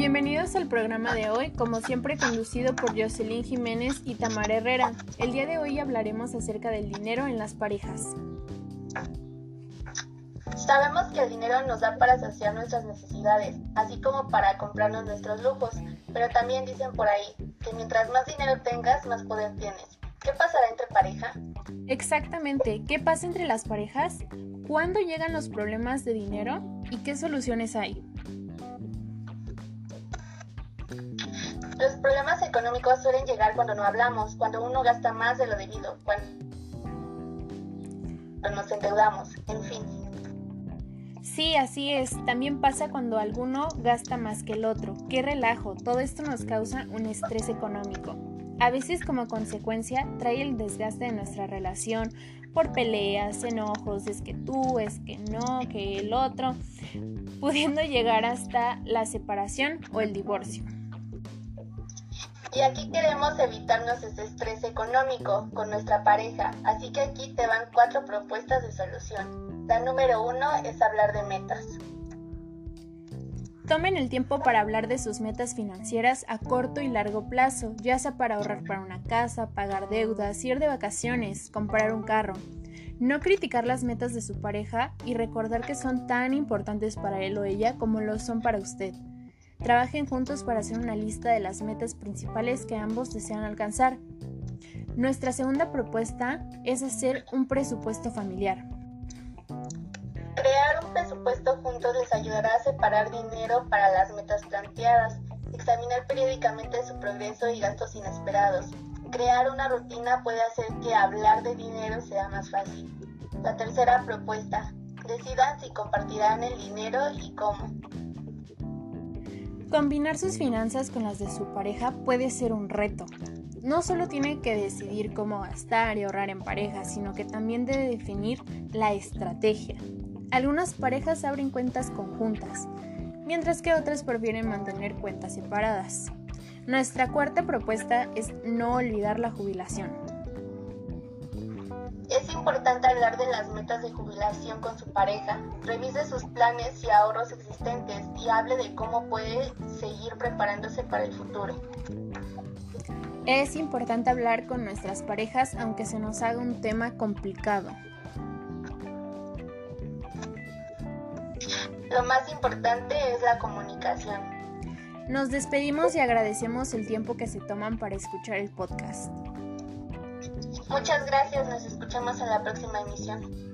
Bienvenidos al programa de hoy, como siempre conducido por Jocelyn Jiménez y Tamara Herrera. El día de hoy hablaremos acerca del dinero en las parejas. Sabemos que el dinero nos da para saciar nuestras necesidades, así como para comprarnos nuestros lujos, pero también dicen por ahí que mientras más dinero tengas, más poder tienes. ¿Qué pasará entre pareja? Exactamente, ¿qué pasa entre las parejas? ¿Cuándo llegan los problemas de dinero y qué soluciones hay? Los problemas económicos suelen llegar cuando no hablamos, cuando uno gasta más de lo debido, cuando nos endeudamos, en fin. Sí, así es. También pasa cuando alguno gasta más que el otro. Qué relajo. Todo esto nos causa un estrés económico. A veces como consecuencia trae el desgaste de nuestra relación por peleas, enojos, es que tú, es que no, que el otro, pudiendo llegar hasta la separación o el divorcio. Y aquí queremos evitarnos ese estrés económico con nuestra pareja, así que aquí te van cuatro propuestas de solución. La número uno es hablar de metas. Tomen el tiempo para hablar de sus metas financieras a corto y largo plazo, ya sea para ahorrar para una casa, pagar deudas, ir de vacaciones, comprar un carro. No criticar las metas de su pareja y recordar que son tan importantes para él o ella como lo son para usted. Trabajen juntos para hacer una lista de las metas principales que ambos desean alcanzar. Nuestra segunda propuesta es hacer un presupuesto familiar. Crear un presupuesto juntos les ayudará a separar dinero para las metas planteadas, examinar periódicamente su progreso y gastos inesperados. Crear una rutina puede hacer que hablar de dinero sea más fácil. La tercera propuesta, decidan si compartirán el dinero y cómo. Combinar sus finanzas con las de su pareja puede ser un reto. No solo tiene que decidir cómo gastar y ahorrar en pareja, sino que también debe definir la estrategia. Algunas parejas abren cuentas conjuntas, mientras que otras prefieren mantener cuentas separadas. Nuestra cuarta propuesta es no olvidar la jubilación. Es importante hablar de las metas de jubilación con su pareja, revise sus planes y ahorros existentes y hable de cómo puede seguir preparándose para el futuro. Es importante hablar con nuestras parejas aunque se nos haga un tema complicado. Lo más importante es la comunicación. Nos despedimos y agradecemos el tiempo que se toman para escuchar el podcast. Muchas gracias, nos escuchamos en la próxima emisión.